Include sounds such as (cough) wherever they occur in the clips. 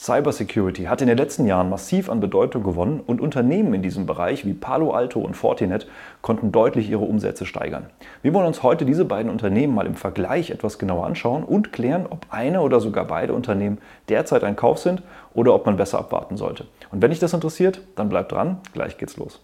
Cybersecurity hat in den letzten Jahren massiv an Bedeutung gewonnen und Unternehmen in diesem Bereich wie Palo Alto und Fortinet konnten deutlich ihre Umsätze steigern. Wir wollen uns heute diese beiden Unternehmen mal im Vergleich etwas genauer anschauen und klären, ob eine oder sogar beide Unternehmen derzeit ein Kauf sind oder ob man besser abwarten sollte. Und wenn dich das interessiert, dann bleib dran, gleich geht's los.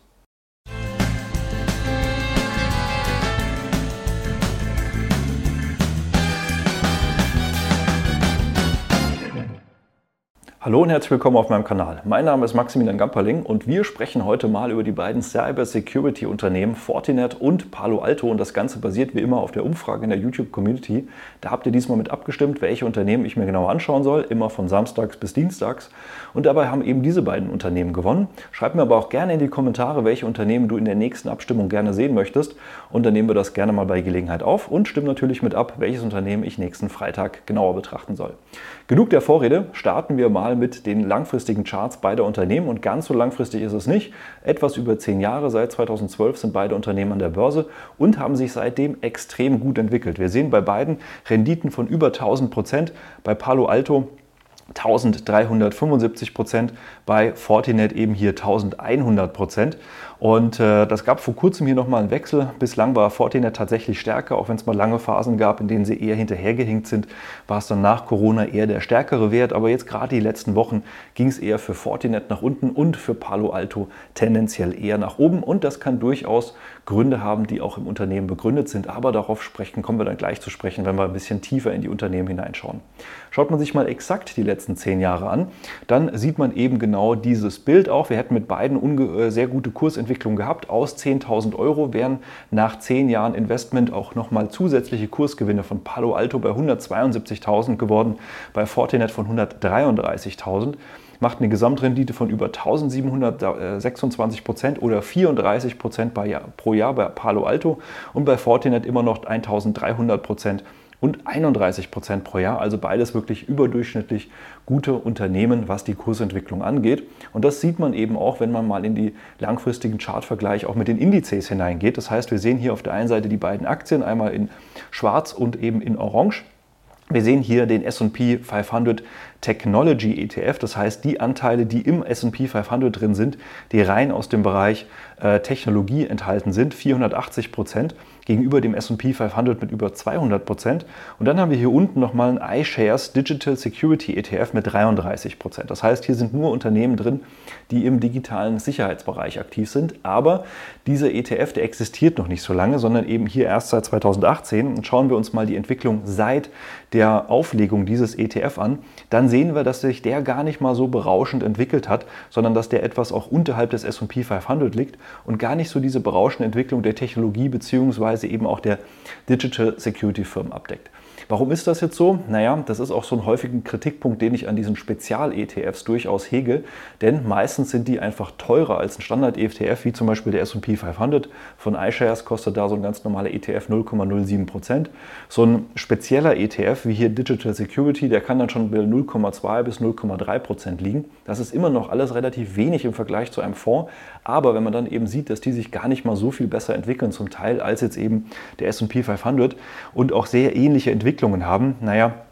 Hallo und herzlich willkommen auf meinem Kanal. Mein Name ist Maximilian Gamperling und wir sprechen heute mal über die beiden Cyber-Security-Unternehmen Fortinet und Palo Alto und das Ganze basiert wie immer auf der Umfrage in der YouTube-Community. Da habt ihr diesmal mit abgestimmt, welche Unternehmen ich mir genau anschauen soll, immer von Samstags bis Dienstags. Und dabei haben eben diese beiden Unternehmen gewonnen. Schreib mir aber auch gerne in die Kommentare, welche Unternehmen du in der nächsten Abstimmung gerne sehen möchtest und dann nehmen wir das gerne mal bei Gelegenheit auf und stimm natürlich mit ab, welches Unternehmen ich nächsten Freitag genauer betrachten soll. Genug der Vorrede, starten wir mal mit den langfristigen Charts beider Unternehmen und ganz so langfristig ist es nicht. Etwas über zehn Jahre, seit 2012 sind beide Unternehmen an der Börse und haben sich seitdem extrem gut entwickelt. Wir sehen bei beiden Renditen von über 1000 Prozent. Bei Palo Alto 1375 Prozent, bei Fortinet eben hier 1100 Prozent. Und äh, das gab vor kurzem hier nochmal einen Wechsel. Bislang war Fortinet tatsächlich stärker, auch wenn es mal lange Phasen gab, in denen sie eher hinterhergehinkt sind, war es dann nach Corona eher der stärkere Wert. Aber jetzt gerade die letzten Wochen ging es eher für Fortinet nach unten und für Palo Alto tendenziell eher nach oben. Und das kann durchaus Gründe haben, die auch im Unternehmen begründet sind. Aber darauf sprechen kommen wir dann gleich zu sprechen, wenn wir ein bisschen tiefer in die Unternehmen hineinschauen. Schaut man sich mal exakt die letzten zehn Jahre an, dann sieht man eben genau dieses Bild auch. Wir hätten mit beiden äh, sehr gute Kursentwicklung gehabt. Aus 10.000 Euro wären nach zehn Jahren Investment auch nochmal zusätzliche Kursgewinne von Palo Alto bei 172.000 geworden, bei Fortinet von 133.000 macht eine Gesamtrendite von über 1726 Prozent oder 34 Prozent pro Jahr bei Palo Alto und bei Fortinet immer noch 1300 Prozent und 31 Prozent pro Jahr. Also beides wirklich überdurchschnittlich gute Unternehmen, was die Kursentwicklung angeht. Und das sieht man eben auch, wenn man mal in die langfristigen Chartvergleich auch mit den Indizes hineingeht. Das heißt, wir sehen hier auf der einen Seite die beiden Aktien, einmal in schwarz und eben in orange. Wir sehen hier den SP 500 Technology ETF, das heißt die Anteile, die im SP 500 drin sind, die rein aus dem Bereich äh, Technologie enthalten sind, 480 Prozent gegenüber dem S&P 500 mit über 200 Prozent. Und dann haben wir hier unten nochmal einen iShares Digital Security ETF mit 33 Prozent. Das heißt, hier sind nur Unternehmen drin, die im digitalen Sicherheitsbereich aktiv sind. Aber dieser ETF, der existiert noch nicht so lange, sondern eben hier erst seit 2018. Und schauen wir uns mal die Entwicklung seit der Auflegung dieses ETF an, dann sehen wir, dass sich der gar nicht mal so berauschend entwickelt hat, sondern dass der etwas auch unterhalb des S&P 500 liegt und gar nicht so diese berauschende Entwicklung der Technologie bzw. eben auch der Digital Security Firmen abdeckt. Warum ist das jetzt so? Naja, das ist auch so ein häufiger Kritikpunkt, den ich an diesen Spezial-ETFs durchaus hege, denn meistens sind die einfach teurer als ein Standard-ETF, wie zum Beispiel der S&P 500. Von iShares kostet da so ein ganz normaler ETF 0,07%. So ein spezieller ETF, wie hier Digital Security, der kann dann schon bei 0,2 bis 0,3% liegen. Das ist immer noch alles relativ wenig im Vergleich zu einem Fonds, aber wenn man dann eben sieht, dass die sich gar nicht mal so viel besser entwickeln zum Teil als jetzt eben der S&P 500 und auch sehr ähnliche Entwicklungen Entwicklungen haben, naja,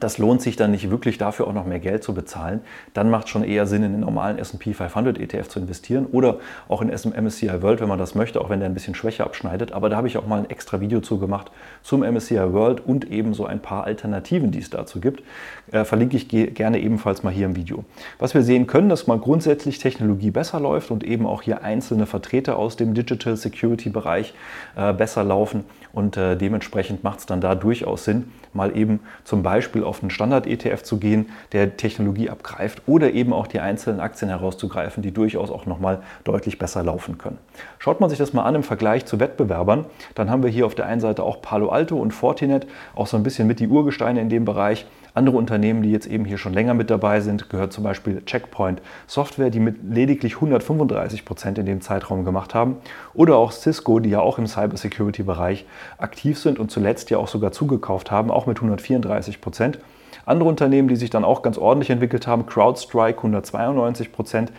das lohnt sich dann nicht wirklich dafür auch noch mehr Geld zu bezahlen. Dann macht es schon eher Sinn, in den normalen S&P 500 ETF zu investieren oder auch in MSCI World, wenn man das möchte, auch wenn der ein bisschen schwächer abschneidet. Aber da habe ich auch mal ein extra Video zu gemacht zum MSCI World und eben so ein paar Alternativen, die es dazu gibt. Äh, verlinke ich gerne ebenfalls mal hier im Video. Was wir sehen können, dass mal grundsätzlich Technologie besser läuft und eben auch hier einzelne Vertreter aus dem Digital Security Bereich äh, besser laufen und äh, dementsprechend macht es dann da durchaus Sinn, mal eben zum Beispiel auf einen Standard-ETF zu gehen, der Technologie abgreift oder eben auch die einzelnen Aktien herauszugreifen, die durchaus auch nochmal deutlich besser laufen können. Schaut man sich das mal an im Vergleich zu Wettbewerbern, dann haben wir hier auf der einen Seite auch Palo Alto und Fortinet, auch so ein bisschen mit die Urgesteine in dem Bereich. Andere Unternehmen, die jetzt eben hier schon länger mit dabei sind, gehört zum Beispiel Checkpoint Software, die mit lediglich 135 Prozent in dem Zeitraum gemacht haben. Oder auch Cisco, die ja auch im Cybersecurity-Bereich aktiv sind und zuletzt ja auch sogar zugekauft haben, auch mit 134 Prozent. Andere Unternehmen, die sich dann auch ganz ordentlich entwickelt haben, CrowdStrike 192 Prozent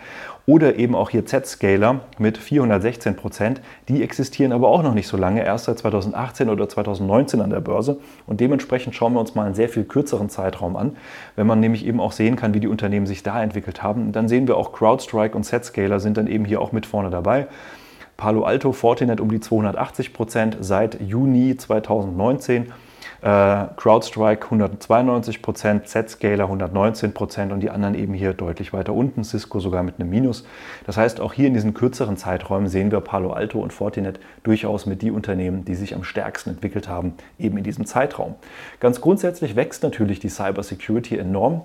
oder eben auch hier Z-Scaler mit 416 Prozent. Die existieren aber auch noch nicht so lange, erst seit 2018 oder 2019 an der Börse. Und dementsprechend schauen wir uns mal einen sehr viel kürzeren Zeitraum an. Wenn man nämlich eben auch sehen kann, wie die Unternehmen sich da entwickelt haben, dann sehen wir auch CrowdStrike und Z-Scaler sind dann eben hier auch mit vorne dabei. Palo Alto, Fortinet um die 280 Prozent seit Juni 2019 äh, CrowdStrike 192 Z-Scaler 119% und die anderen eben hier deutlich weiter unten, Cisco sogar mit einem Minus. Das heißt, auch hier in diesen kürzeren Zeiträumen sehen wir Palo Alto und Fortinet durchaus mit die Unternehmen, die sich am stärksten entwickelt haben, eben in diesem Zeitraum. Ganz grundsätzlich wächst natürlich die Cybersecurity enorm.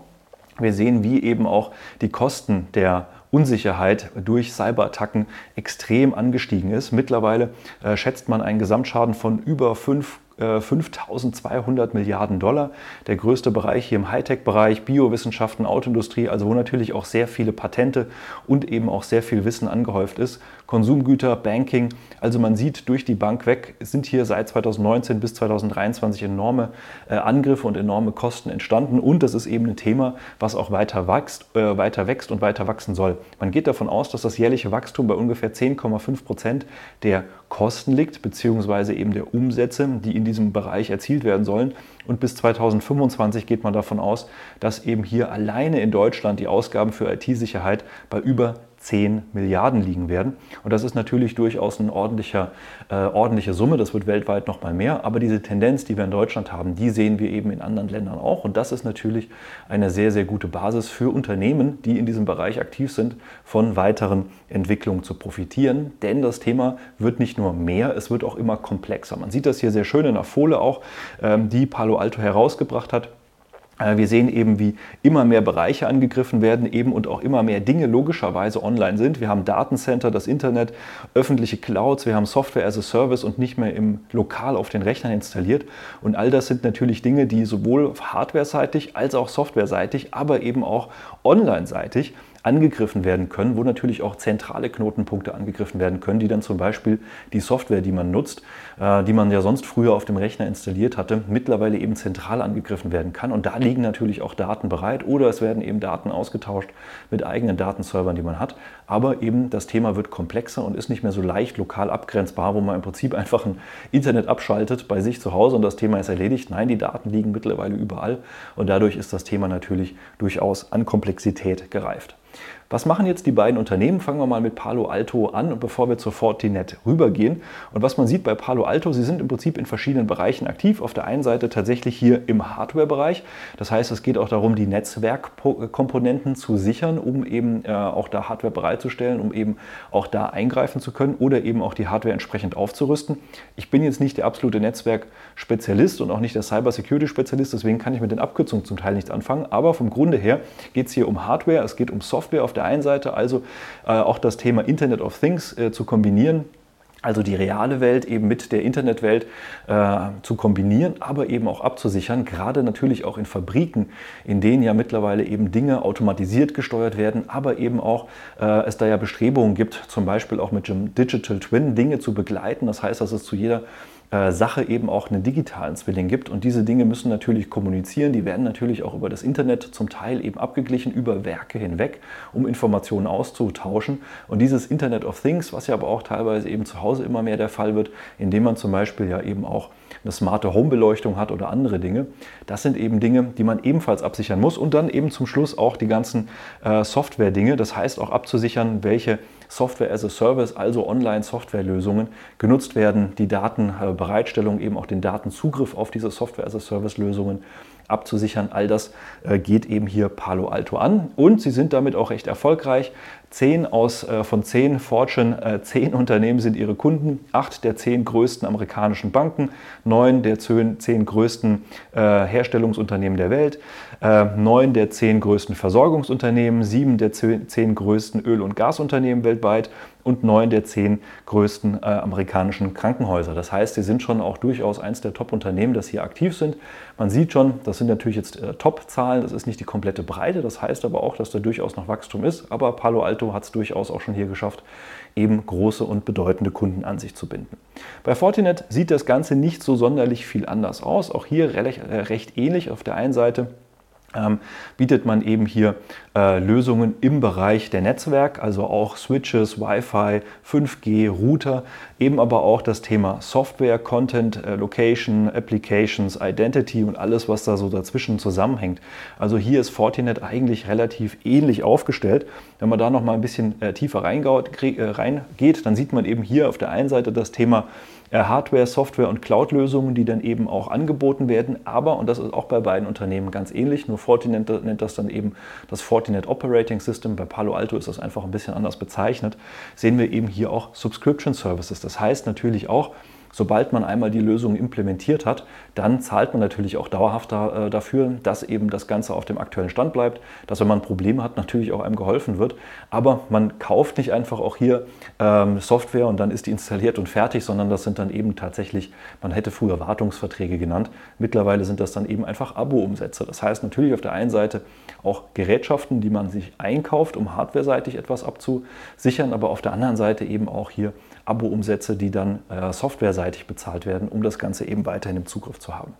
Wir sehen, wie eben auch die Kosten der Unsicherheit durch Cyberattacken extrem angestiegen ist. Mittlerweile äh, schätzt man einen Gesamtschaden von über 5 5200 äh, Milliarden Dollar. Der größte Bereich hier im Hightech-Bereich, Biowissenschaften, Autoindustrie, also wo natürlich auch sehr viele Patente und eben auch sehr viel Wissen angehäuft ist. Konsumgüter, Banking. Also man sieht durch die Bank weg, sind hier seit 2019 bis 2023 enorme äh, Angriffe und enorme Kosten entstanden. Und das ist eben ein Thema, was auch weiter wächst, äh, weiter wächst und weiter wachsen soll. Man geht davon aus, dass das jährliche Wachstum bei ungefähr 10,5 Prozent der Kosten liegt, beziehungsweise eben der Umsätze, die in diesem Bereich erzielt werden sollen. Und bis 2025 geht man davon aus, dass eben hier alleine in Deutschland die Ausgaben für IT-Sicherheit bei über 10 Milliarden liegen werden. Und das ist natürlich durchaus eine ordentliche, äh, ordentliche Summe. Das wird weltweit noch mal mehr. Aber diese Tendenz, die wir in Deutschland haben, die sehen wir eben in anderen Ländern auch. Und das ist natürlich eine sehr, sehr gute Basis für Unternehmen, die in diesem Bereich aktiv sind, von weiteren Entwicklungen zu profitieren. Denn das Thema wird nicht nur mehr, es wird auch immer komplexer. Man sieht das hier sehr schön in der Folie auch, ähm, die Palo Alto herausgebracht hat. Äh, wir sehen eben, wie immer mehr Bereiche angegriffen werden eben und auch immer mehr Dinge logischerweise online sind. Wir haben Datencenter, das Internet, öffentliche Clouds, wir haben Software as a Service und nicht mehr im Lokal auf den Rechnern installiert. Und all das sind natürlich Dinge, die sowohl hardware-seitig als auch software-seitig, aber eben auch online-seitig angegriffen werden können, wo natürlich auch zentrale Knotenpunkte angegriffen werden können, die dann zum Beispiel die Software, die man nutzt, äh, die man ja sonst früher auf dem Rechner installiert hatte, mittlerweile eben zentral angegriffen werden kann. Und da liegen natürlich auch Daten bereit oder es werden eben Daten ausgetauscht mit eigenen Datenservern, die man hat. Aber eben das Thema wird komplexer und ist nicht mehr so leicht lokal abgrenzbar, wo man im Prinzip einfach ein Internet abschaltet bei sich zu Hause und das Thema ist erledigt. Nein, die Daten liegen mittlerweile überall und dadurch ist das Thema natürlich durchaus an Komplexität gereift. Was machen jetzt die beiden Unternehmen? Fangen wir mal mit Palo Alto an, bevor wir zur Fortinet rübergehen. Und was man sieht bei Palo Alto, sie sind im Prinzip in verschiedenen Bereichen aktiv. Auf der einen Seite tatsächlich hier im Hardware-Bereich. Das heißt, es geht auch darum, die Netzwerkkomponenten zu sichern, um eben äh, auch da Hardware bereitzustellen, um eben auch da eingreifen zu können oder eben auch die Hardware entsprechend aufzurüsten. Ich bin jetzt nicht der absolute Netzwerkspezialist und auch nicht der Cybersecurity-Spezialist, deswegen kann ich mit den Abkürzungen zum Teil nichts anfangen. Aber vom Grunde her geht es hier um Hardware, es geht um Software auf der einen Seite, also äh, auch das Thema Internet of Things äh, zu kombinieren also die reale Welt eben mit der Internetwelt äh, zu kombinieren, aber eben auch abzusichern, gerade natürlich auch in Fabriken, in denen ja mittlerweile eben Dinge automatisiert gesteuert werden, aber eben auch äh, es da ja Bestrebungen gibt, zum Beispiel auch mit dem Digital Twin Dinge zu begleiten. Das heißt, dass es zu jeder Sache eben auch einen digitalen Zwilling gibt. Und diese Dinge müssen natürlich kommunizieren. Die werden natürlich auch über das Internet zum Teil eben abgeglichen, über Werke hinweg, um Informationen auszutauschen. Und dieses Internet of Things, was ja aber auch teilweise eben zu Hause immer mehr der Fall wird, indem man zum Beispiel ja eben auch eine smarte Homebeleuchtung hat oder andere Dinge, das sind eben Dinge, die man ebenfalls absichern muss. Und dann eben zum Schluss auch die ganzen äh, Software-Dinge. Das heißt auch abzusichern, welche Software as a Service, also Online-Softwarelösungen, genutzt werden, die Datenbereitstellung, eben auch den Datenzugriff auf diese Software as a Service-Lösungen abzusichern. All das äh, geht eben hier Palo Alto an. Und sie sind damit auch recht erfolgreich. Zehn aus, äh, von zehn Fortune äh, zehn (laughs) Unternehmen sind ihre Kunden, acht der zehn größten amerikanischen Banken, neun der zehn, größten Herstellungsunternehmen der Welt, neun der zehn größten Versorgungsunternehmen, sieben der zehn größten Öl- und Gasunternehmen weltweit und neun der zehn größten äh, amerikanischen Krankenhäuser. Das heißt, sie sind schon auch durchaus eins der Top-Unternehmen, das hier aktiv sind. Man sieht schon, das sind natürlich jetzt äh, Top-Zahlen, das ist nicht die komplette Breite, das heißt aber auch, dass da durchaus noch Wachstum ist. Aber Palo Alto hat es durchaus auch schon hier geschafft, eben große und bedeutende Kunden an sich zu binden. Bei Fortinet sieht das Ganze nicht so sonderlich viel anders aus. Auch hier recht, äh, recht ähnlich. Auf der einen Seite ähm, bietet man eben hier äh, Lösungen im Bereich der Netzwerk, also auch Switches, Wi-Fi, 5G, Router, eben aber auch das Thema Software, Content, äh, Location, Applications, Identity und alles, was da so dazwischen zusammenhängt. Also hier ist Fortinet eigentlich relativ ähnlich aufgestellt. Wenn man da noch mal ein bisschen äh, tiefer reingeht, dann sieht man eben hier auf der einen Seite das Thema Hardware, Software und Cloud-Lösungen, die dann eben auch angeboten werden. Aber, und das ist auch bei beiden Unternehmen ganz ähnlich, nur Fortinet nennt das dann eben das Fortinet Operating System. Bei Palo Alto ist das einfach ein bisschen anders bezeichnet. Sehen wir eben hier auch Subscription Services. Das heißt natürlich auch, sobald man einmal die Lösung implementiert hat, dann zahlt man natürlich auch dauerhaft da, äh, dafür, dass eben das Ganze auf dem aktuellen Stand bleibt, dass wenn man Probleme hat, natürlich auch einem geholfen wird. Aber man kauft nicht einfach auch hier ähm, Software und dann ist die installiert und fertig, sondern das sind dann eben tatsächlich, man hätte früher Wartungsverträge genannt. Mittlerweile sind das dann eben einfach Abo-Umsätze. Das heißt natürlich auf der einen Seite auch Gerätschaften, die man sich einkauft, um hardwareseitig etwas abzusichern, aber auf der anderen Seite eben auch hier Abo-Umsätze, die dann äh, softwareseitig bezahlt werden, um das Ganze eben weiterhin im Zugriff zu haben.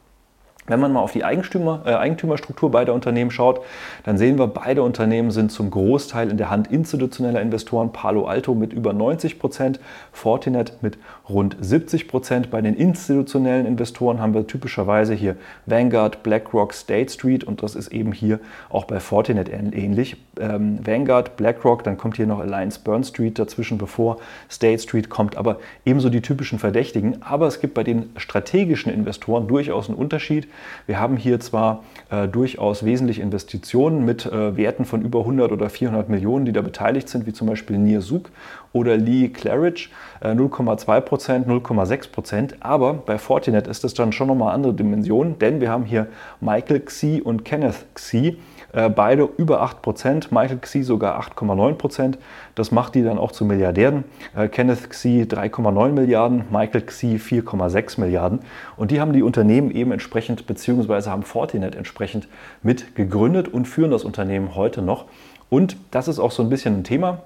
Wenn man mal auf die Eigentümer, äh, Eigentümerstruktur beider Unternehmen schaut, dann sehen wir, beide Unternehmen sind zum Großteil in der Hand institutioneller Investoren. Palo Alto mit über 90 Prozent, Fortinet mit rund 70 Prozent. Bei den institutionellen Investoren haben wir typischerweise hier Vanguard, BlackRock, State Street und das ist eben hier auch bei Fortinet ähnlich. Ähm, Vanguard, BlackRock, dann kommt hier noch Alliance Burn Street dazwischen, bevor State Street kommt, aber ebenso die typischen Verdächtigen. Aber es gibt bei den strategischen Investoren durchaus einen Unterschied. Wir haben hier zwar äh, durchaus wesentliche Investitionen mit äh, Werten von über 100 oder 400 Millionen, die da beteiligt sind, wie zum Beispiel Nirsuk oder Lee Claridge, äh, 0,2 Prozent, 0,6 Prozent. Aber bei Fortinet ist das dann schon nochmal andere Dimensionen, denn wir haben hier Michael Xi und Kenneth Xi äh, beide über 8%, Michael Xi sogar 8,9%. Das macht die dann auch zu Milliardären. Äh, Kenneth Xi 3,9 Milliarden, Michael Xi 4,6 Milliarden. Und die haben die Unternehmen eben entsprechend, beziehungsweise haben Fortinet entsprechend mit gegründet und führen das Unternehmen heute noch. Und das ist auch so ein bisschen ein Thema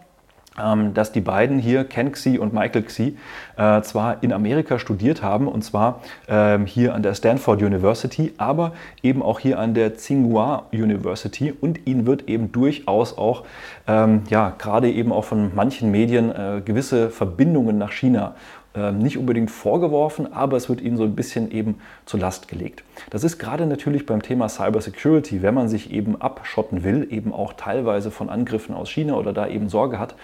dass die beiden hier, Ken Xi und Michael Xi, äh, zwar in Amerika studiert haben, und zwar ähm, hier an der Stanford University, aber eben auch hier an der Tsinghua University. Und ihnen wird eben durchaus auch, ähm, ja, gerade eben auch von manchen Medien äh, gewisse Verbindungen nach China ähm, nicht unbedingt vorgeworfen, aber es wird ihnen so ein bisschen eben zur Last gelegt. Das ist gerade natürlich beim Thema Cybersecurity, wenn man sich eben abschotten will, eben auch teilweise von Angriffen aus China oder da eben Sorge hat,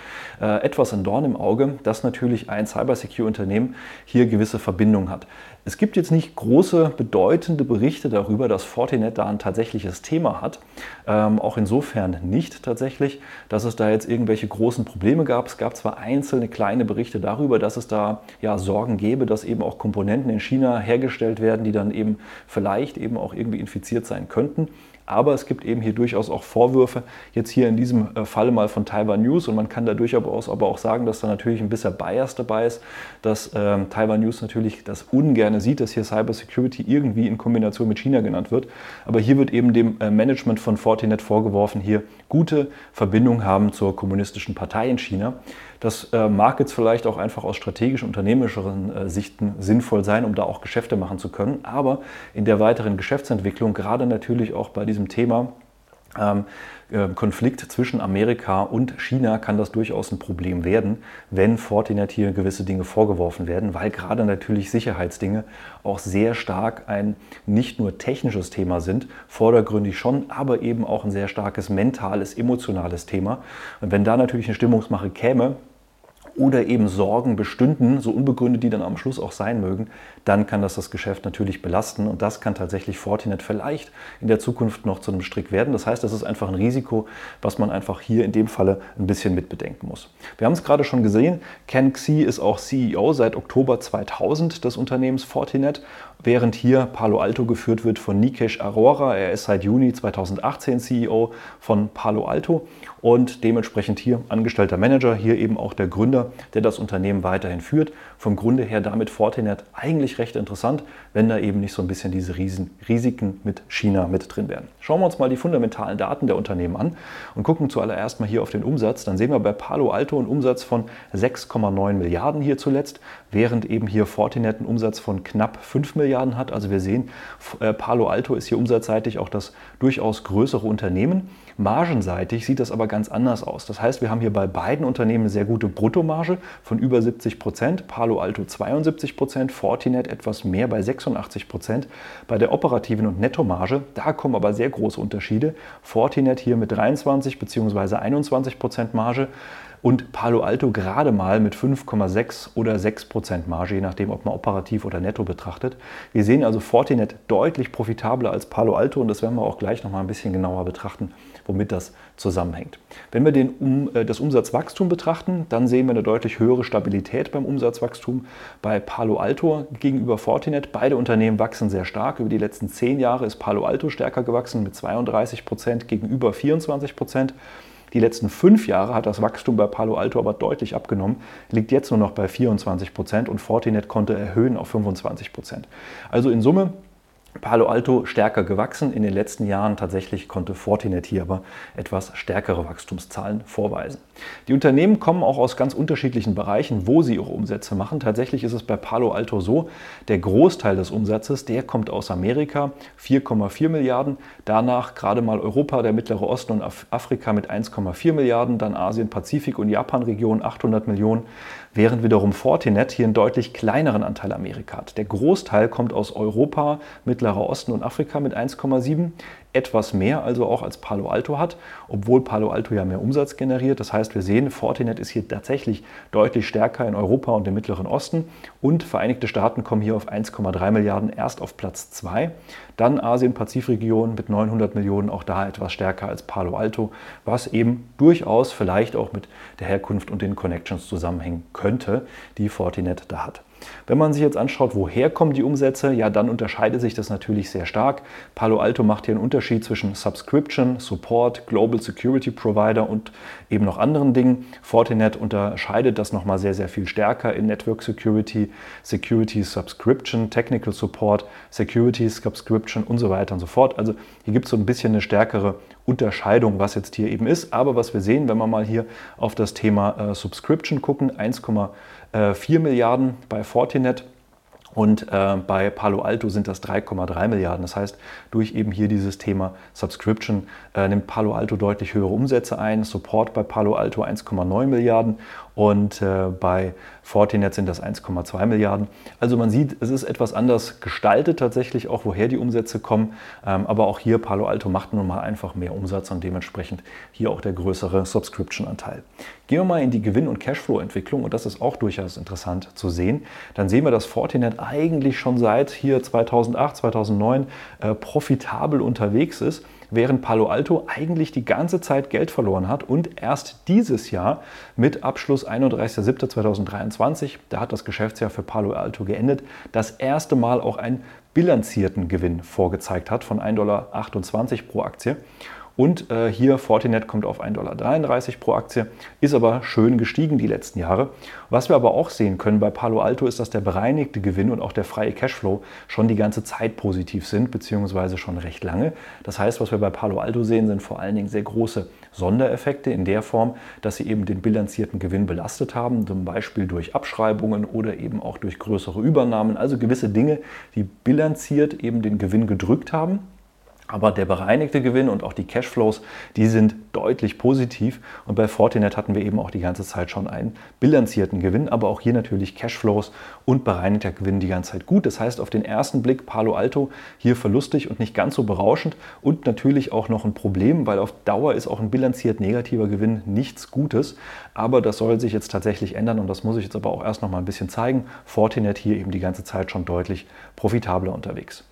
äh, etwas ein Dorn im Auge, dass natürlich ein Cybersecurity-Unternehmen hier gewisse Verbindungen hat. Es gibt jetzt nicht große, bedeutende Berichte darüber, dass Fortinet da ein tatsächliches Thema hat. Ähm, auch insofern nicht tatsächlich, dass es da jetzt irgendwelche großen Probleme gab. Es gab zwar einzelne kleine Berichte darüber, dass es da ja Sorgen gäbe, dass eben auch Komponenten in China hergestellt werden, die dann eben vielleicht eben auch irgendwie infiziert sein könnten. Aber es gibt eben hier durchaus auch Vorwürfe, jetzt hier in diesem äh, Falle mal von Taiwan News. Und man kann da durchaus aber auch sagen, dass da natürlich ein bisschen Bias dabei ist, dass ähm, Taiwan News natürlich das ungerne sieht, dass hier Cybersecurity irgendwie in Kombination mit China genannt wird. Aber hier wird eben dem äh, Management von Fortinet vorgeworfen, hier gute Verbindungen haben zur kommunistischen Partei in China. Das äh, mag jetzt vielleicht auch einfach aus strategisch unternehmerischeren äh, Sichten sinnvoll sein, um da auch Geschäfte machen zu können. Aber in der weiteren Geschäftsentwicklung, gerade natürlich auch bei diesem Thema, ähm, äh, Konflikt zwischen Amerika und China kann das durchaus ein Problem werden, wenn Fortinet hier gewisse Dinge vorgeworfen werden, weil gerade natürlich Sicherheitsdinge auch sehr stark ein nicht nur technisches Thema sind, vordergründig schon, aber eben auch ein sehr starkes mentales, emotionales Thema. Und wenn da natürlich eine Stimmungsmache käme, oder eben Sorgen bestünden, so unbegründet die dann am Schluss auch sein mögen, dann kann das das Geschäft natürlich belasten und das kann tatsächlich Fortinet vielleicht in der Zukunft noch zu einem Strick werden. Das heißt, das ist einfach ein Risiko, was man einfach hier in dem Falle ein bisschen mitbedenken muss. Wir haben es gerade schon gesehen, Ken Xi ist auch CEO seit Oktober 2000 des Unternehmens Fortinet, während hier Palo Alto geführt wird von Nikesh Arora. Er ist seit Juni 2018 CEO von Palo Alto und dementsprechend hier angestellter Manager, hier eben auch der Gründer, der das Unternehmen weiterhin führt. Vom Grunde her damit Fortinet eigentlich recht interessant, wenn da eben nicht so ein bisschen diese Riesen, Risiken mit China mit drin wären. Schauen wir uns mal die fundamentalen Daten der Unternehmen an und gucken zuallererst mal hier auf den Umsatz. Dann sehen wir bei Palo Alto einen Umsatz von 6,9 Milliarden hier zuletzt, während eben hier Fortinet einen Umsatz von knapp 5 Milliarden hat. Also wir sehen, äh, Palo Alto ist hier umsatzseitig auch das durchaus größere Unternehmen. Margenseitig sieht das aber ganz anders aus. Das heißt, wir haben hier bei beiden Unternehmen sehr gute Bruttomarge von über 70 Prozent, Palo Alto 72 Prozent, Fortinet etwas mehr bei 86 Prozent. Bei der operativen und Nettomarge, da kommen aber sehr große Unterschiede. Fortinet hier mit 23 bzw. 21 Prozent Marge und Palo Alto gerade mal mit 5,6 oder 6 Prozent Marge, je nachdem, ob man operativ oder netto betrachtet. Wir sehen also Fortinet deutlich profitabler als Palo Alto und das werden wir auch gleich nochmal ein bisschen genauer betrachten, womit das zusammenhängt. Wenn wir den, um, äh, das Umsatzwachstum betrachten, dann sehen wir eine deutlich höhere Stabilität beim Umsatzwachstum bei Palo Alto gegenüber Fortinet. Beide Unternehmen wachsen sehr stark. Über die letzten zehn Jahre ist Palo Alto stärker gewachsen mit 32 Prozent gegenüber 24 Prozent. Die letzten fünf Jahre hat das Wachstum bei Palo Alto aber deutlich abgenommen, liegt jetzt nur noch bei 24 Prozent und Fortinet konnte erhöhen auf 25 Prozent. Also in Summe Palo Alto stärker gewachsen. In den letzten Jahren tatsächlich konnte Fortinet hier aber etwas stärkere Wachstumszahlen vorweisen. Die Unternehmen kommen auch aus ganz unterschiedlichen Bereichen, wo sie ihre Umsätze machen. Tatsächlich ist es bei Palo Alto so, der Großteil des Umsatzes, der kommt aus Amerika, 4,4 Milliarden. Danach gerade mal Europa, der Mittlere Osten und Afrika mit 1,4 Milliarden, dann Asien, Pazifik und Japan-Region 800 Millionen während wiederum Fortinet hier einen deutlich kleineren Anteil Amerika hat. Der Großteil kommt aus Europa, Mittlerer Osten und Afrika mit 1,7 etwas mehr also auch als Palo Alto hat, obwohl Palo Alto ja mehr Umsatz generiert. Das heißt, wir sehen, Fortinet ist hier tatsächlich deutlich stärker in Europa und im Mittleren Osten und Vereinigte Staaten kommen hier auf 1,3 Milliarden erst auf Platz 2. Dann Asien-Pazifik-Region mit 900 Millionen, auch da etwas stärker als Palo Alto, was eben durchaus vielleicht auch mit der Herkunft und den Connections zusammenhängen könnte, die Fortinet da hat. Wenn man sich jetzt anschaut, woher kommen die Umsätze, ja, dann unterscheidet sich das natürlich sehr stark. Palo Alto macht hier einen Unterschied zwischen Subscription, Support, Global Security Provider und eben noch anderen Dingen. Fortinet unterscheidet das nochmal sehr, sehr viel stärker in Network Security, Security Subscription, Technical Support, Security Subscription und so weiter und so fort. Also hier gibt es so ein bisschen eine stärkere Unterscheidung, was jetzt hier eben ist. Aber was wir sehen, wenn wir mal hier auf das Thema äh, Subscription gucken, 1,4 äh, Milliarden bei Fortinet und äh, bei Palo Alto sind das 3,3 Milliarden. Das heißt, durch eben hier dieses Thema Subscription äh, nimmt Palo Alto deutlich höhere Umsätze ein. Support bei Palo Alto 1,9 Milliarden und äh, bei Fortinet sind das 1,2 Milliarden. Also man sieht, es ist etwas anders gestaltet tatsächlich, auch woher die Umsätze kommen. Ähm, aber auch hier Palo Alto macht nun mal einfach mehr Umsatz und dementsprechend hier auch der größere Subscription-Anteil. Gehen wir mal in die Gewinn- und Cashflow-Entwicklung und das ist auch durchaus interessant zu sehen. Dann sehen wir, dass Fortinet eigentlich schon seit hier 2008, 2009 äh, profitabel unterwegs ist während Palo Alto eigentlich die ganze Zeit Geld verloren hat und erst dieses Jahr mit Abschluss 31.07.2023, da hat das Geschäftsjahr für Palo Alto geendet, das erste Mal auch einen bilanzierten Gewinn vorgezeigt hat von 1,28 Dollar pro Aktie. Und äh, hier Fortinet kommt auf 1,33 Dollar pro Aktie, ist aber schön gestiegen die letzten Jahre. Was wir aber auch sehen können bei Palo Alto ist, dass der bereinigte Gewinn und auch der freie Cashflow schon die ganze Zeit positiv sind, beziehungsweise schon recht lange. Das heißt, was wir bei Palo Alto sehen, sind vor allen Dingen sehr große Sondereffekte in der Form, dass sie eben den bilanzierten Gewinn belastet haben, zum Beispiel durch Abschreibungen oder eben auch durch größere Übernahmen, also gewisse Dinge, die bilanziert eben den Gewinn gedrückt haben aber der bereinigte Gewinn und auch die Cashflows, die sind deutlich positiv. Und bei Fortinet hatten wir eben auch die ganze Zeit schon einen bilanzierten Gewinn, aber auch hier natürlich Cashflows und bereinigter Gewinn die ganze Zeit gut. Das heißt, auf den ersten Blick Palo Alto hier verlustig und nicht ganz so berauschend und natürlich auch noch ein Problem, weil auf Dauer ist auch ein bilanziert negativer Gewinn nichts Gutes. Aber das soll sich jetzt tatsächlich ändern und das muss ich jetzt aber auch erst noch mal ein bisschen zeigen. Fortinet hier eben die ganze Zeit schon deutlich profitabler unterwegs.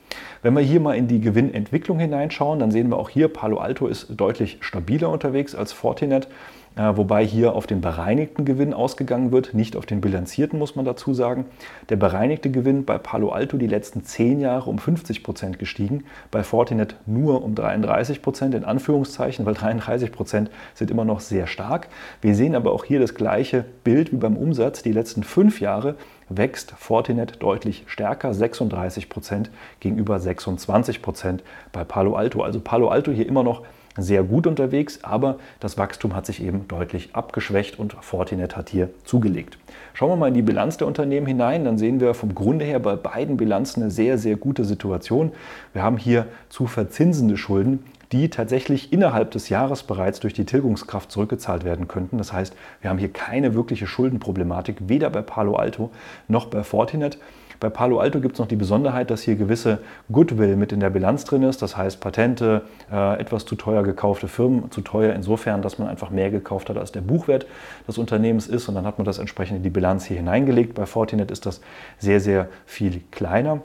Wenn wir hier mal in die Gewinnentwicklung hineinschauen, dann sehen wir auch hier, Palo Alto ist deutlich stabiler unterwegs als Fortinet. Äh, wobei hier auf den bereinigten Gewinn ausgegangen wird, nicht auf den bilanzierten, muss man dazu sagen. Der bereinigte Gewinn bei Palo Alto die letzten 10 Jahre um 50 Prozent gestiegen, bei Fortinet nur um 33 Prozent, in Anführungszeichen, weil 33 Prozent sind immer noch sehr stark. Wir sehen aber auch hier das gleiche Bild wie beim Umsatz. Die letzten fünf Jahre wächst Fortinet deutlich stärker, 36 Prozent gegenüber 26 Prozent bei Palo Alto. Also Palo Alto hier immer noch sehr gut unterwegs, aber das Wachstum hat sich eben deutlich abgeschwächt und Fortinet hat hier zugelegt. Schauen wir mal in die Bilanz der Unternehmen hinein, dann sehen wir vom Grunde her bei beiden Bilanzen eine sehr, sehr gute Situation. Wir haben hier zu verzinsende Schulden, die tatsächlich innerhalb des Jahres bereits durch die Tilgungskraft zurückgezahlt werden könnten. Das heißt, wir haben hier keine wirkliche Schuldenproblematik, weder bei Palo Alto noch bei Fortinet. Bei Palo Alto gibt es noch die Besonderheit, dass hier gewisse Goodwill mit in der Bilanz drin ist. Das heißt, Patente, äh, etwas zu teuer gekaufte Firmen, zu teuer insofern, dass man einfach mehr gekauft hat, als der Buchwert des Unternehmens ist. Und dann hat man das entsprechend in die Bilanz hier hineingelegt. Bei Fortinet ist das sehr, sehr viel kleiner.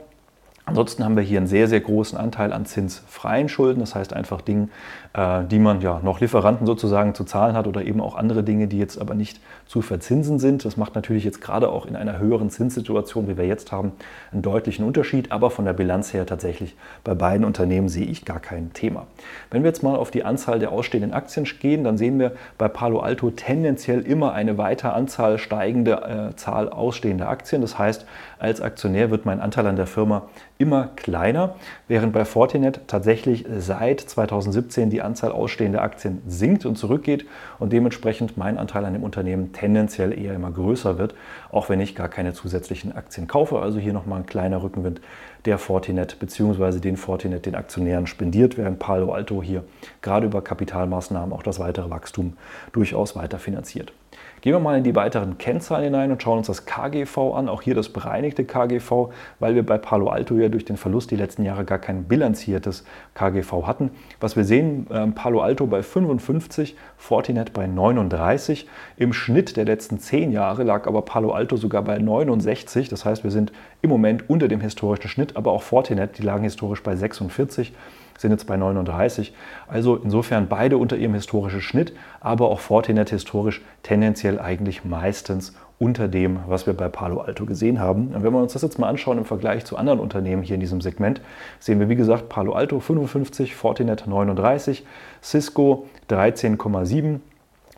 Ansonsten haben wir hier einen sehr, sehr großen Anteil an zinsfreien Schulden, das heißt einfach Dinge, die man ja noch Lieferanten sozusagen zu zahlen hat oder eben auch andere Dinge, die jetzt aber nicht zu verzinsen sind. Das macht natürlich jetzt gerade auch in einer höheren Zinssituation, wie wir jetzt haben, einen deutlichen Unterschied, aber von der Bilanz her tatsächlich bei beiden Unternehmen sehe ich gar kein Thema. Wenn wir jetzt mal auf die Anzahl der ausstehenden Aktien gehen, dann sehen wir bei Palo Alto tendenziell immer eine weiter Anzahl steigende äh, Zahl ausstehender Aktien. Das heißt, als Aktionär wird mein Anteil an der Firma immer kleiner, während bei Fortinet tatsächlich seit 2017 die Anzahl ausstehender Aktien sinkt und zurückgeht und dementsprechend mein Anteil an dem Unternehmen tendenziell eher immer größer wird, auch wenn ich gar keine zusätzlichen Aktien kaufe. Also hier nochmal ein kleiner Rückenwind der Fortinet bzw. den Fortinet den Aktionären spendiert, während Palo Alto hier gerade über Kapitalmaßnahmen auch das weitere Wachstum durchaus weiter finanziert. Gehen wir mal in die weiteren Kennzahlen hinein und schauen uns das KGV an. Auch hier das bereinigte KGV, weil wir bei Palo Alto ja durch den Verlust die letzten Jahre gar kein bilanziertes KGV hatten. Was wir sehen, ähm, Palo Alto bei 55, Fortinet bei 39. Im Schnitt der letzten 10 Jahre lag aber Palo Alto sogar bei 69. Das heißt, wir sind im Moment unter dem historischen Schnitt, aber auch Fortinet, die lagen historisch bei 46 sind jetzt bei 39. Also insofern beide unter ihrem historischen Schnitt, aber auch Fortinet historisch tendenziell eigentlich meistens unter dem, was wir bei Palo Alto gesehen haben. Und wenn wir uns das jetzt mal anschauen im Vergleich zu anderen Unternehmen hier in diesem Segment, sehen wir wie gesagt Palo Alto 55, Fortinet 39, Cisco 13,7.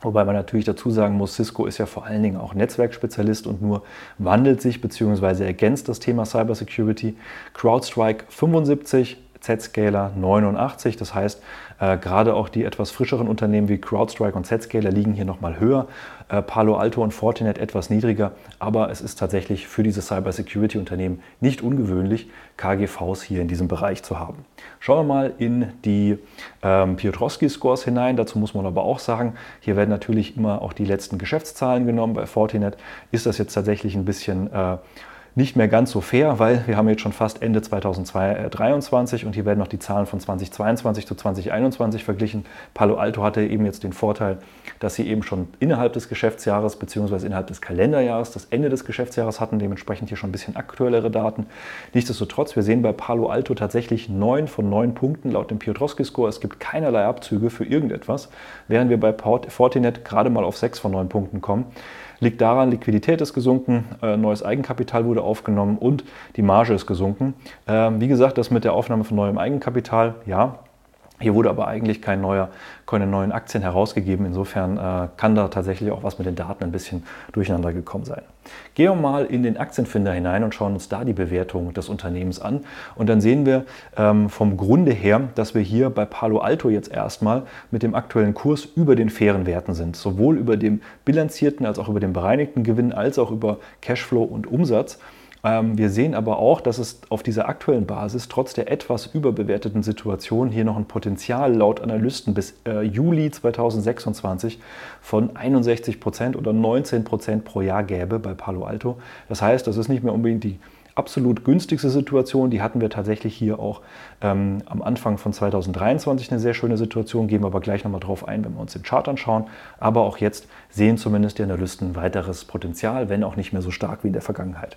Wobei man natürlich dazu sagen muss, Cisco ist ja vor allen Dingen auch Netzwerkspezialist und nur wandelt sich bzw. ergänzt das Thema Cybersecurity. CrowdStrike 75, Zscaler 89. Das heißt, äh, gerade auch die etwas frischeren Unternehmen wie CrowdStrike und Zscaler liegen hier nochmal höher. Äh, Palo Alto und Fortinet etwas niedriger, aber es ist tatsächlich für diese Cybersecurity-Unternehmen nicht ungewöhnlich, KGVs hier in diesem Bereich zu haben. Schauen wir mal in die ähm, Piotrowski-Scores hinein. Dazu muss man aber auch sagen, hier werden natürlich immer auch die letzten Geschäftszahlen genommen. Bei Fortinet ist das jetzt tatsächlich ein bisschen äh, nicht mehr ganz so fair, weil wir haben jetzt schon fast Ende 2023 und hier werden noch die Zahlen von 2022 zu 2021 verglichen. Palo Alto hatte eben jetzt den Vorteil, dass sie eben schon innerhalb des Geschäftsjahres bzw. innerhalb des Kalenderjahres das Ende des Geschäftsjahres hatten, dementsprechend hier schon ein bisschen aktuellere Daten. Nichtsdestotrotz, wir sehen bei Palo Alto tatsächlich neun von neun Punkten laut dem Piotrowski-Score. Es gibt keinerlei Abzüge für irgendetwas, während wir bei Fortinet gerade mal auf sechs von neun Punkten kommen. Liegt daran, Liquidität ist gesunken, äh, neues Eigenkapital wurde aufgenommen und die Marge ist gesunken. Ähm, wie gesagt, das mit der Aufnahme von neuem Eigenkapital, ja, hier wurde aber eigentlich kein neuer, keine neuen Aktien herausgegeben. Insofern äh, kann da tatsächlich auch was mit den Daten ein bisschen durcheinander gekommen sein. Gehen wir mal in den Aktienfinder hinein und schauen uns da die Bewertung des Unternehmens an. Und dann sehen wir ähm, vom Grunde her, dass wir hier bei Palo Alto jetzt erstmal mit dem aktuellen Kurs über den fairen Werten sind. Sowohl über dem bilanzierten als auch über den bereinigten Gewinn als auch über Cashflow und Umsatz. Ähm, wir sehen aber auch, dass es auf dieser aktuellen Basis trotz der etwas überbewerteten Situation hier noch ein Potenzial laut Analysten bis äh, Juli 2026 von 61 Prozent oder 19 Prozent pro Jahr gäbe bei Palo Alto. Das heißt, das ist nicht mehr unbedingt die absolut günstigste Situation. Die hatten wir tatsächlich hier auch ähm, am Anfang von 2023 eine sehr schöne Situation, gehen wir aber gleich nochmal drauf ein, wenn wir uns den Chart anschauen. Aber auch jetzt sehen zumindest die Analysten weiteres Potenzial, wenn auch nicht mehr so stark wie in der Vergangenheit.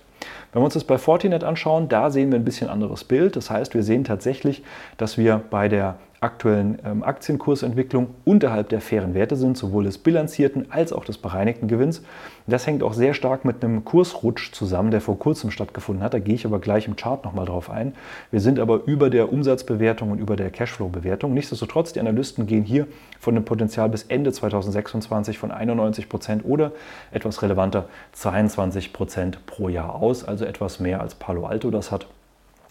Wenn wir uns das bei Fortinet anschauen, da sehen wir ein bisschen anderes Bild. Das heißt, wir sehen tatsächlich, dass wir bei der aktuellen ähm, Aktienkursentwicklung unterhalb der fairen Werte sind, sowohl des bilanzierten als auch des bereinigten Gewinns. Das hängt auch sehr stark mit einem Kursrutsch zusammen, der vor kurzem stattgefunden hat. Da gehe ich aber gleich im Chart nochmal drauf ein. Wir sind aber über der Umsatzbewertung und über der Cashflow-Bewertung. Nichtsdestotrotz, die Analysten gehen hier von einem Potenzial bis Ende 2026 von 91 Prozent oder etwas relevanter 22 Prozent pro Jahr aus, also etwas mehr als Palo Alto das hat.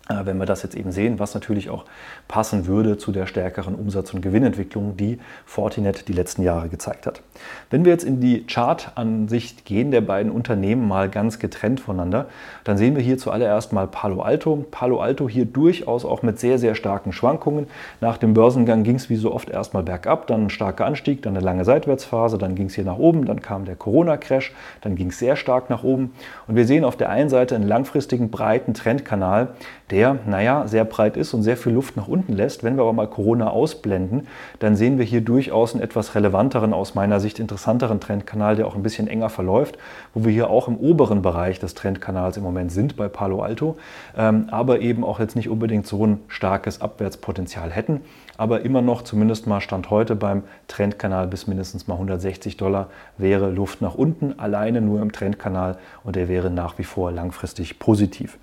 Äh, wenn wir das jetzt eben sehen, was natürlich auch passen würde zu der stärkeren Umsatz- und Gewinnentwicklung, die Fortinet die letzten Jahre gezeigt hat. Wenn wir jetzt in die Chartansicht gehen der beiden Unternehmen mal ganz getrennt voneinander, dann sehen wir hier zuallererst mal Palo Alto. Palo Alto hier durchaus auch mit sehr, sehr starken Schwankungen. Nach dem Börsengang ging es wie so oft erstmal bergab, dann ein starker Anstieg, dann eine lange Seitwärtsphase, dann ging es hier nach oben, dann kam der Corona-Crash, dann ging es sehr stark nach oben. Und wir sehen auf der einen Seite einen langfristigen breiten Trendkanal, der, naja, sehr breit ist und sehr viel Luft nach unten lässt. Wenn wir aber mal Corona ausblenden, dann sehen wir hier durchaus einen etwas relevanteren, aus meiner Sicht interessanteren Trendkanal, der auch ein bisschen enger verläuft, wo wir hier auch im oberen Bereich des Trendkanals im Moment sind bei Palo Alto, ähm, aber eben auch jetzt nicht unbedingt so ein starkes Abwärtspotenzial hätten, aber immer noch zumindest mal Stand heute beim Trendkanal bis mindestens mal 160 Dollar wäre Luft nach unten, alleine nur im Trendkanal und der wäre nach wie vor langfristig positiv.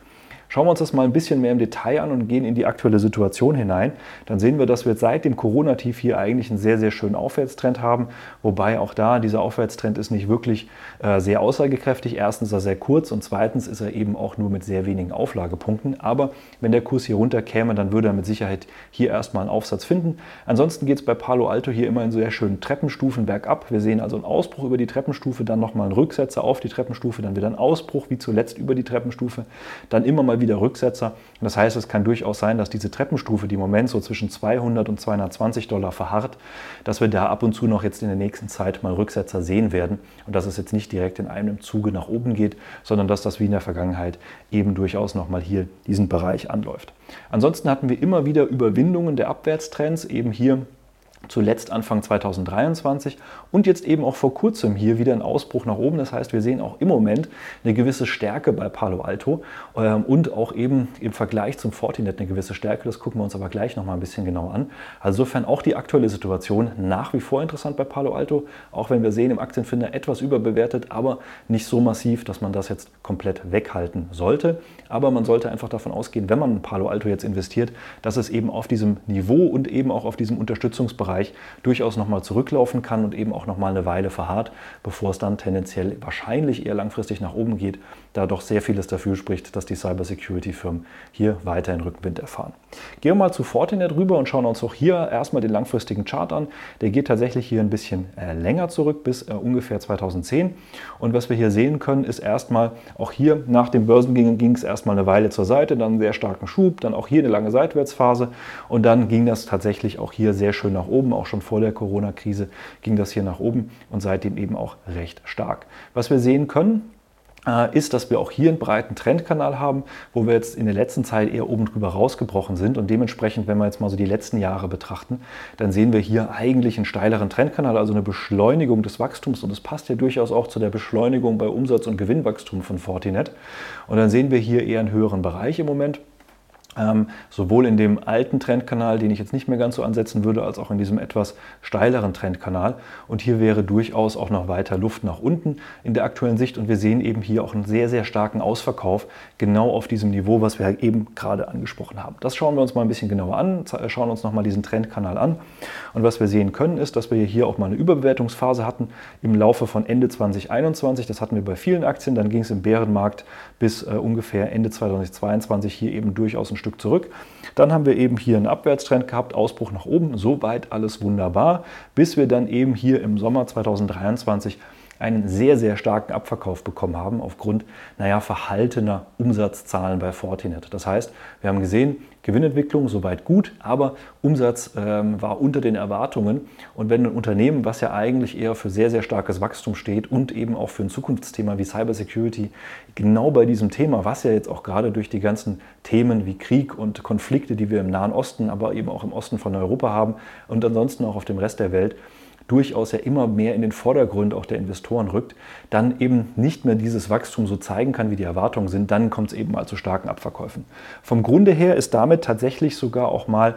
Schauen wir uns das mal ein bisschen mehr im Detail an und gehen in die aktuelle Situation hinein. Dann sehen wir, dass wir seit dem Corona-Tief hier eigentlich einen sehr, sehr schönen Aufwärtstrend haben. Wobei auch da dieser Aufwärtstrend ist nicht wirklich äh, sehr aussagekräftig. Erstens ist er sehr kurz und zweitens ist er eben auch nur mit sehr wenigen Auflagepunkten. Aber wenn der Kurs hier runter käme, dann würde er mit Sicherheit hier erstmal einen Aufsatz finden. Ansonsten geht es bei Palo Alto hier immer in sehr schönen Treppenstufen bergab. Wir sehen also einen Ausbruch über die Treppenstufe, dann nochmal einen Rücksetzer auf die Treppenstufe, dann wieder einen Ausbruch wie zuletzt über die Treppenstufe, dann immer mal wieder Rücksetzer. das heißt, es kann durchaus sein, dass diese Treppenstufe, die im Moment so zwischen 200 und 220 Dollar verharrt, dass wir da ab und zu noch jetzt in der nächsten Zeit mal Rücksetzer sehen werden und dass es jetzt nicht direkt in einem Zuge nach oben geht, sondern dass das wie in der Vergangenheit eben durchaus nochmal hier diesen Bereich anläuft. Ansonsten hatten wir immer wieder Überwindungen der Abwärtstrends, eben hier zuletzt Anfang 2023 und jetzt eben auch vor kurzem hier wieder ein Ausbruch nach oben. Das heißt, wir sehen auch im Moment eine gewisse Stärke bei Palo Alto ähm, und auch eben im Vergleich zum Fortinet eine gewisse Stärke. Das gucken wir uns aber gleich noch mal ein bisschen genauer an. Also insofern auch die aktuelle Situation nach wie vor interessant bei Palo Alto, auch wenn wir sehen im Aktienfinder etwas überbewertet, aber nicht so massiv, dass man das jetzt komplett weghalten sollte. Aber man sollte einfach davon ausgehen, wenn man in Palo Alto jetzt investiert, dass es eben auf diesem Niveau und eben auch auf diesem Unterstützungsbereich Bereich durchaus nochmal zurücklaufen kann und eben auch nochmal eine Weile verharrt, bevor es dann tendenziell wahrscheinlich eher langfristig nach oben geht, da doch sehr vieles dafür spricht, dass die Cybersecurity-Firmen hier weiterhin Rückenwind erfahren. Gehen wir mal zu Fortinet rüber und schauen uns auch hier erstmal den langfristigen Chart an. Der geht tatsächlich hier ein bisschen äh, länger zurück, bis äh, ungefähr 2010. Und was wir hier sehen können, ist erstmal auch hier nach dem Börsengängen ging es erstmal eine Weile zur Seite, dann einen sehr starken Schub, dann auch hier eine lange Seitwärtsphase und dann ging das tatsächlich auch hier sehr schön nach oben auch schon vor der Corona-Krise ging das hier nach oben und seitdem eben auch recht stark. Was wir sehen können, ist, dass wir auch hier einen breiten Trendkanal haben, wo wir jetzt in der letzten Zeit eher oben drüber rausgebrochen sind. Und dementsprechend, wenn wir jetzt mal so die letzten Jahre betrachten, dann sehen wir hier eigentlich einen steileren Trendkanal, also eine Beschleunigung des Wachstums. Und das passt ja durchaus auch zu der Beschleunigung bei Umsatz- und Gewinnwachstum von Fortinet. Und dann sehen wir hier eher einen höheren Bereich im Moment. Ähm, sowohl in dem alten Trendkanal, den ich jetzt nicht mehr ganz so ansetzen würde, als auch in diesem etwas steileren Trendkanal. Und hier wäre durchaus auch noch weiter Luft nach unten in der aktuellen Sicht. Und wir sehen eben hier auch einen sehr, sehr starken Ausverkauf, genau auf diesem Niveau, was wir eben gerade angesprochen haben. Das schauen wir uns mal ein bisschen genauer an, schauen uns nochmal diesen Trendkanal an. Und was wir sehen können, ist, dass wir hier auch mal eine Überbewertungsphase hatten im Laufe von Ende 2021. Das hatten wir bei vielen Aktien. Dann ging es im Bärenmarkt bis äh, ungefähr Ende 2022 hier eben durchaus ein Stück zurück. Dann haben wir eben hier einen Abwärtstrend gehabt, Ausbruch nach oben, soweit alles wunderbar, bis wir dann eben hier im Sommer 2023 einen sehr, sehr starken Abverkauf bekommen haben aufgrund, naja, verhaltener Umsatzzahlen bei Fortinet. Das heißt, wir haben gesehen, Gewinnentwicklung soweit gut, aber Umsatz ähm, war unter den Erwartungen. Und wenn ein Unternehmen, was ja eigentlich eher für sehr, sehr starkes Wachstum steht und eben auch für ein Zukunftsthema wie Cybersecurity, genau bei diesem Thema, was ja jetzt auch gerade durch die ganzen Themen wie Krieg und Konflikte, die wir im Nahen Osten, aber eben auch im Osten von Europa haben und ansonsten auch auf dem Rest der Welt, durchaus ja immer mehr in den Vordergrund auch der Investoren rückt, dann eben nicht mehr dieses Wachstum so zeigen kann, wie die Erwartungen sind, dann kommt es eben mal zu starken Abverkäufen. Vom Grunde her ist damit tatsächlich sogar auch mal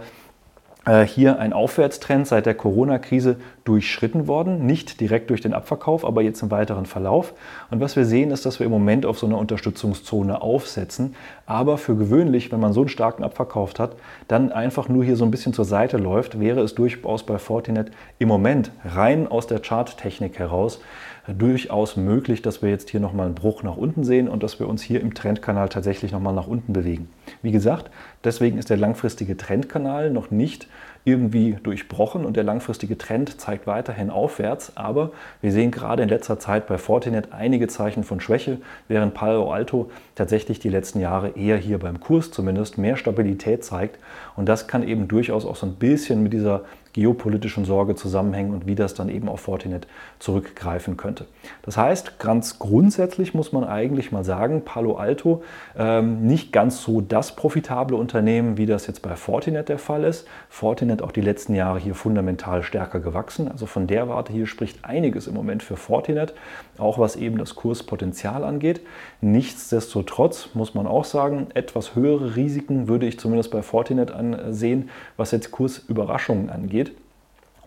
hier ein Aufwärtstrend seit der Corona-Krise durchschritten worden. Nicht direkt durch den Abverkauf, aber jetzt im weiteren Verlauf. Und was wir sehen, ist, dass wir im Moment auf so einer Unterstützungszone aufsetzen. Aber für gewöhnlich, wenn man so einen starken Abverkauf hat, dann einfach nur hier so ein bisschen zur Seite läuft, wäre es durchaus bei Fortinet im Moment rein aus der Charttechnik heraus durchaus möglich, dass wir jetzt hier nochmal einen Bruch nach unten sehen und dass wir uns hier im Trendkanal tatsächlich nochmal nach unten bewegen. Wie gesagt, deswegen ist der langfristige Trendkanal noch nicht irgendwie durchbrochen und der langfristige Trend zeigt weiterhin aufwärts. Aber wir sehen gerade in letzter Zeit bei Fortinet einige Zeichen von Schwäche, während Palo Alto tatsächlich die letzten Jahre eher hier beim Kurs zumindest mehr Stabilität zeigt. Und das kann eben durchaus auch so ein bisschen mit dieser geopolitischen Sorge zusammenhängen und wie das dann eben auf Fortinet zurückgreifen könnte. Das heißt, ganz grundsätzlich muss man eigentlich mal sagen, Palo Alto ähm, nicht ganz so das profitable Unternehmen, wie das jetzt bei Fortinet der Fall ist. Fortinet auch die letzten Jahre hier fundamental stärker gewachsen. Also von der Warte hier spricht einiges im Moment für Fortinet, auch was eben das Kurspotenzial angeht. Nichtsdestotrotz muss man auch sagen, etwas höhere Risiken würde ich zumindest bei Fortinet ansehen, was jetzt Kursüberraschungen angeht.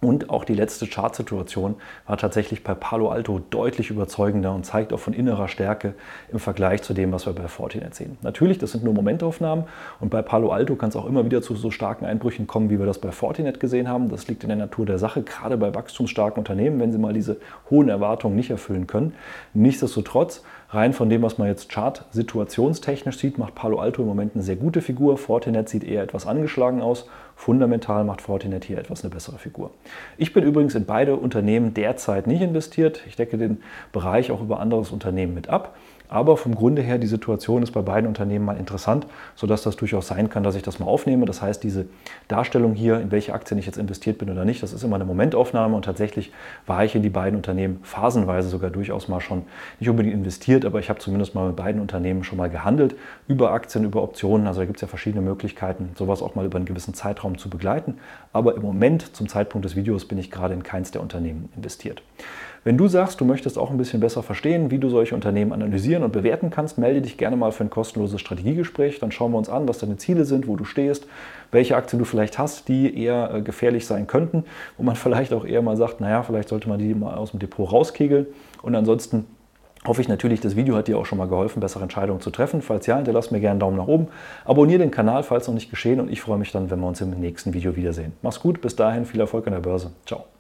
Und auch die letzte Chartsituation war tatsächlich bei Palo Alto deutlich überzeugender und zeigt auch von innerer Stärke im Vergleich zu dem, was wir bei Fortinet sehen. Natürlich, das sind nur Momentaufnahmen und bei Palo Alto kann es auch immer wieder zu so starken Einbrüchen kommen, wie wir das bei Fortinet gesehen haben. Das liegt in der Natur der Sache, gerade bei wachstumsstarken Unternehmen, wenn sie mal diese hohen Erwartungen nicht erfüllen können. Nichtsdestotrotz, rein von dem, was man jetzt chart-situationstechnisch sieht, macht Palo Alto im Moment eine sehr gute Figur. Fortinet sieht eher etwas angeschlagen aus Fundamental macht Fortinet hier etwas eine bessere Figur. Ich bin übrigens in beide Unternehmen derzeit nicht investiert. Ich decke den Bereich auch über anderes Unternehmen mit ab. Aber vom Grunde her, die Situation ist bei beiden Unternehmen mal interessant, sodass das durchaus sein kann, dass ich das mal aufnehme. Das heißt, diese Darstellung hier, in welche Aktien ich jetzt investiert bin oder nicht, das ist immer eine Momentaufnahme und tatsächlich war ich in die beiden Unternehmen phasenweise sogar durchaus mal schon nicht unbedingt investiert, aber ich habe zumindest mal mit beiden Unternehmen schon mal gehandelt, über Aktien, über Optionen. Also da gibt es ja verschiedene Möglichkeiten, sowas auch mal über einen gewissen Zeitraum zu begleiten. Aber im Moment, zum Zeitpunkt des Videos, bin ich gerade in keins der Unternehmen investiert. Wenn du sagst, du möchtest auch ein bisschen besser verstehen, wie du solche Unternehmen analysieren und bewerten kannst, melde dich gerne mal für ein kostenloses Strategiegespräch. Dann schauen wir uns an, was deine Ziele sind, wo du stehst, welche Aktien du vielleicht hast, die eher äh, gefährlich sein könnten, wo man (laughs) vielleicht auch eher mal sagt, naja, vielleicht sollte man die mal aus dem Depot rauskegeln. Und ansonsten hoffe ich natürlich, das Video hat dir auch schon mal geholfen, bessere Entscheidungen zu treffen. Falls ja, hinterlass mir gerne einen Daumen nach oben. Abonniere den Kanal, falls noch nicht geschehen. Und ich freue mich dann, wenn wir uns im nächsten Video wiedersehen. Mach's gut, bis dahin, viel Erfolg an der Börse. Ciao.